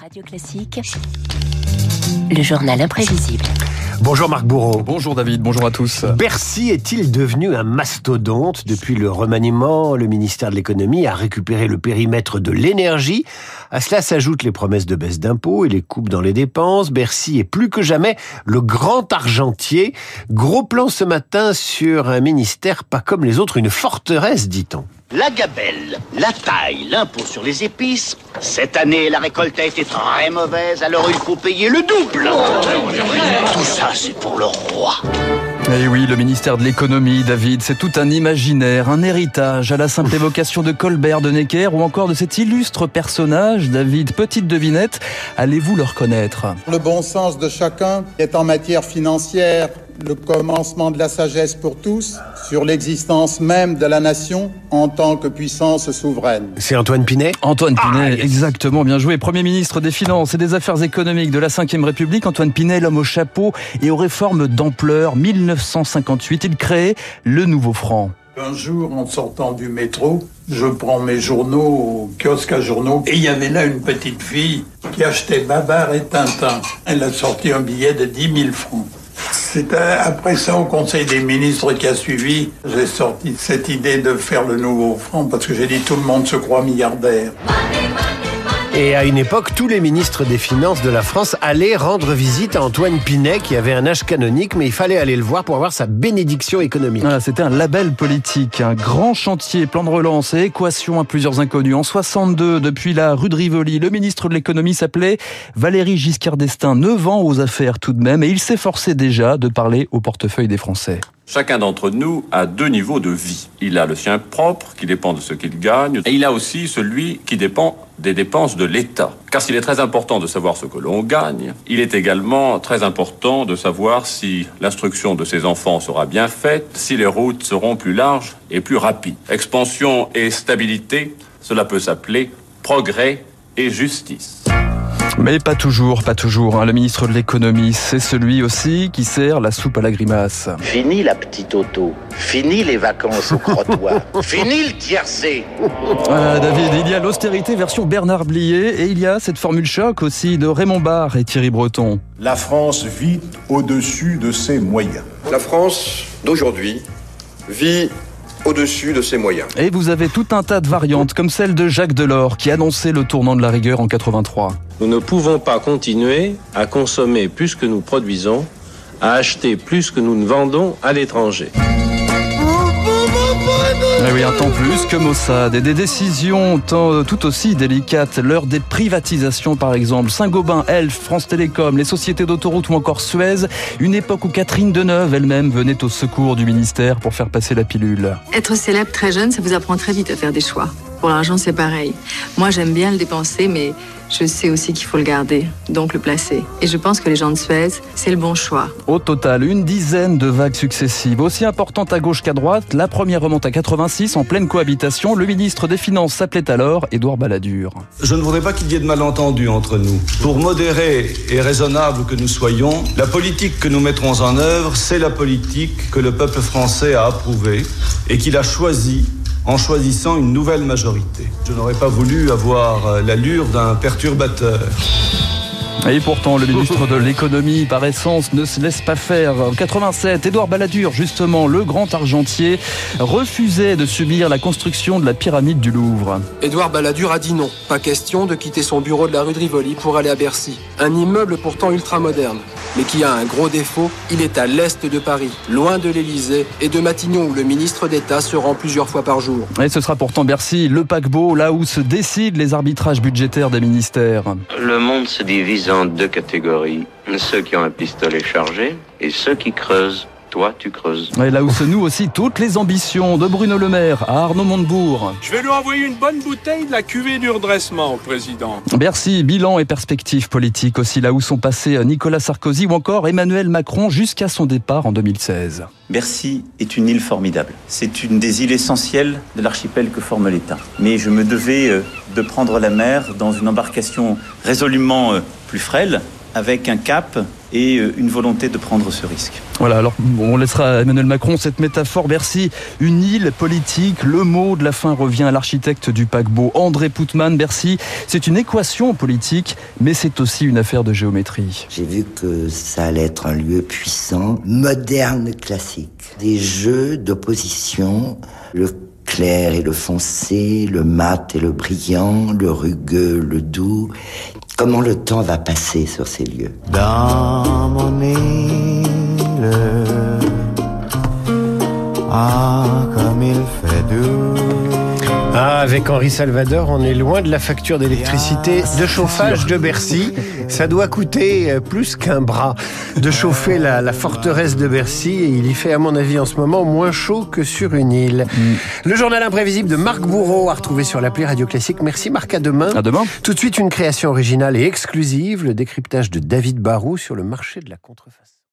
Radio Classique, le journal imprévisible. Bonjour Marc Bourreau. Bonjour David, bonjour à tous. Bercy est-il devenu un mastodonte Depuis le remaniement, le ministère de l'économie a récupéré le périmètre de l'énergie. À cela s'ajoutent les promesses de baisse d'impôts et les coupes dans les dépenses. Bercy est plus que jamais le grand argentier. Gros plan ce matin sur un ministère pas comme les autres, une forteresse dit-on. La gabelle, la taille, l'impôt sur les épices. Cette année, la récolte a été très mauvaise, alors il faut payer le double. Tout ça, c'est pour le roi. Eh oui, le ministère de l'économie, David, c'est tout un imaginaire, un héritage à la simple évocation de Colbert, de Necker ou encore de cet illustre personnage, David. Petite devinette, allez-vous le reconnaître? Le bon sens de chacun est en matière financière le commencement de la sagesse pour tous sur l'existence même de la nation en tant que puissance souveraine. C'est Antoine Pinet Antoine Pinet, ah, exactement, bien joué. Premier ministre des Finances et des Affaires économiques de la Ve République, Antoine Pinet, l'homme au chapeau et aux réformes d'ampleur. 1958, il crée le nouveau franc. Un jour, en sortant du métro, je prends mes journaux au kiosque à journaux et il y avait là une petite fille qui achetait Babar et Tintin. Elle a sorti un billet de 10 000 francs. C'est après ça, au Conseil des ministres qui a suivi, j'ai sorti cette idée de faire le nouveau franc parce que j'ai dit tout le monde se croit milliardaire. Et à une époque, tous les ministres des Finances de la France allaient rendre visite à Antoine Pinet, qui avait un âge canonique, mais il fallait aller le voir pour avoir sa bénédiction économique. C'était un label politique, un grand chantier, plan de relance et équation à plusieurs inconnus. En 62, depuis la rue de Rivoli, le ministre de l'économie s'appelait Valéry Giscard d'Estaing, 9 ans aux affaires tout de même, et il s'efforçait déjà de parler au portefeuille des Français. Chacun d'entre nous a deux niveaux de vie. Il a le sien propre, qui dépend de ce qu'il gagne, et il a aussi celui qui dépend des dépenses de l'État. Car s'il est très important de savoir ce que l'on gagne, il est également très important de savoir si l'instruction de ses enfants sera bien faite, si les routes seront plus larges et plus rapides. Expansion et stabilité, cela peut s'appeler progrès et justice. Mais pas toujours, pas toujours. Hein. Le ministre de l'économie, c'est celui aussi qui sert la soupe à la grimace. Fini la petite auto. Fini les vacances au crottoir. Fini le tiercé. Ah, David, il y a l'austérité version Bernard Blier et il y a cette formule choc aussi de Raymond Barre et Thierry Breton. La France vit au-dessus de ses moyens. La France d'aujourd'hui vit au-dessus de ses moyens. Et vous avez tout un tas de variantes, comme celle de Jacques Delors, qui annonçait le tournant de la rigueur en 83. Nous ne pouvons pas continuer à consommer plus que nous produisons, à acheter plus que nous ne vendons à l'étranger. Un plus que Mossad et des décisions tout aussi délicates. L'heure des privatisations, par exemple. Saint-Gobain, Elf, France Télécom, les sociétés d'autoroute ou encore Suez. Une époque où Catherine Deneuve elle-même venait au secours du ministère pour faire passer la pilule. Être célèbre très jeune, ça vous apprend très vite à faire des choix. Pour l'argent, c'est pareil. Moi, j'aime bien le dépenser, mais je sais aussi qu'il faut le garder, donc le placer. Et je pense que les gens de Suez, c'est le bon choix. Au total, une dizaine de vagues successives, aussi importantes à gauche qu'à droite. La première remonte à 86, en pleine cohabitation. Le ministre des Finances s'appelait alors Édouard Balladur. Je ne voudrais pas qu'il y ait de malentendus entre nous. Pour modérés et raisonnables que nous soyons, la politique que nous mettrons en œuvre, c'est la politique que le peuple français a approuvée et qu'il a choisie en choisissant une nouvelle majorité. Je n'aurais pas voulu avoir euh, l'allure d'un perturbateur. Et pourtant, le ministre de l'économie, par essence, ne se laisse pas faire. En 87, Édouard Balladur, justement, le grand argentier, refusait de subir la construction de la pyramide du Louvre. Édouard Balladur a dit non. Pas question de quitter son bureau de la rue de Rivoli pour aller à Bercy. Un immeuble pourtant ultra moderne mais qui a un gros défaut, il est à l'est de Paris, loin de l'Elysée et de Matignon où le ministre d'État se rend plusieurs fois par jour. Et ce sera pourtant Bercy, le paquebot, là où se décident les arbitrages budgétaires des ministères. Le monde se divise en deux catégories, ceux qui ont un pistolet chargé et ceux qui creusent toi, tu creuses. Et là où se nouent aussi toutes les ambitions de Bruno Le Maire à Arnaud Montebourg. Je vais lui envoyer une bonne bouteille de la cuvée du redressement, président. Bercy, bilan et perspectives politiques aussi, là où sont passés Nicolas Sarkozy ou encore Emmanuel Macron jusqu'à son départ en 2016. Bercy est une île formidable. C'est une des îles essentielles de l'archipel que forme l'État. Mais je me devais euh, de prendre la mer dans une embarcation résolument euh, plus frêle, avec un cap et euh, une volonté de prendre ce risque. Voilà, alors on laissera à Emmanuel Macron cette métaphore. Bercy, une île politique. Le mot de la fin revient à l'architecte du paquebot, André Poutman. Bercy, c'est une équation politique, mais c'est aussi une affaire de géométrie. J'ai vu que ça allait être un lieu puissant, moderne, classique. Des jeux d'opposition, le clair et le foncé, le mat et le brillant, le rugueux, le doux. Comment le temps va passer sur ces lieux? Dans mon île, ah, comme il fait doux. Ah, avec Henri Salvador, on est loin de la facture d'électricité, de chauffage de Bercy. Ça doit coûter euh, plus qu'un bras de chauffer la, la, forteresse de Bercy. Et il y fait, à mon avis, en ce moment, moins chaud que sur une île. Mm. Le journal imprévisible de Marc Bourreau à retrouver sur l'appli Radio Classique. Merci Marc, à demain. À demain. Tout de suite, une création originale et exclusive, le décryptage de David Barou sur le marché de la contrefaçon.